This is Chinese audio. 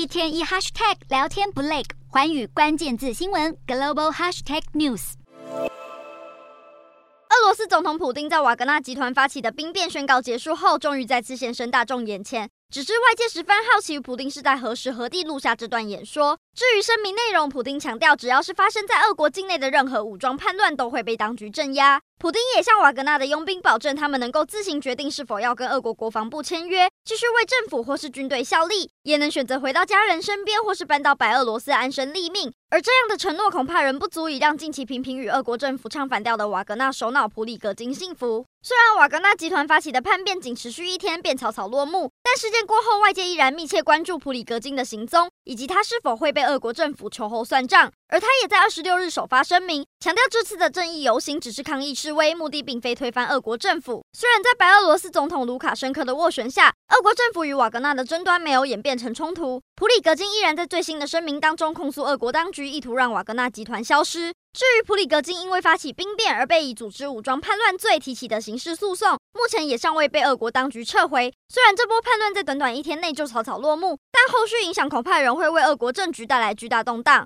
一天一 hashtag 聊天不累，环宇关键字新闻 global hashtag news。俄罗斯总统普丁在瓦格纳集团发起的兵变宣告结束后，终于再次现身大众眼前。只是外界十分好奇，普丁是在何时何地录下这段演说。至于声明内容，普丁强调，只要是发生在俄国境内的任何武装叛乱，都会被当局镇压。普丁也向瓦格纳的佣兵保证，他们能够自行决定是否要跟俄国国防部签约，继续为政府或是军队效力，也能选择回到家人身边，或是搬到白俄罗斯安身立命。而这样的承诺，恐怕仍不足以让近期频频与俄国政府唱反调的瓦格纳首脑普里格金信服。虽然瓦格纳集团发起的叛变仅持续一天便草草落幕，但事件过后，外界依然密切关注普里格金的行踪，以及他是否会被俄国政府秋后算账。而他也在二十六日首发声明，强调这次的正义游行只是抗议示威，目的并非推翻俄国政府。虽然在白俄罗斯总统卢卡申科的斡旋下，俄国政府与瓦格纳的争端没有演变成冲突，普里格金依然在最新的声明当中控诉俄国当局意图让瓦格纳集团消失。至于普里格金因为发起兵变而被以组织武装叛乱罪提起的刑事诉讼，目前也尚未被俄国当局撤回。虽然这波叛乱在短短一天内就草草落幕，但后续影响恐怕仍会为俄国政局带来巨大动荡。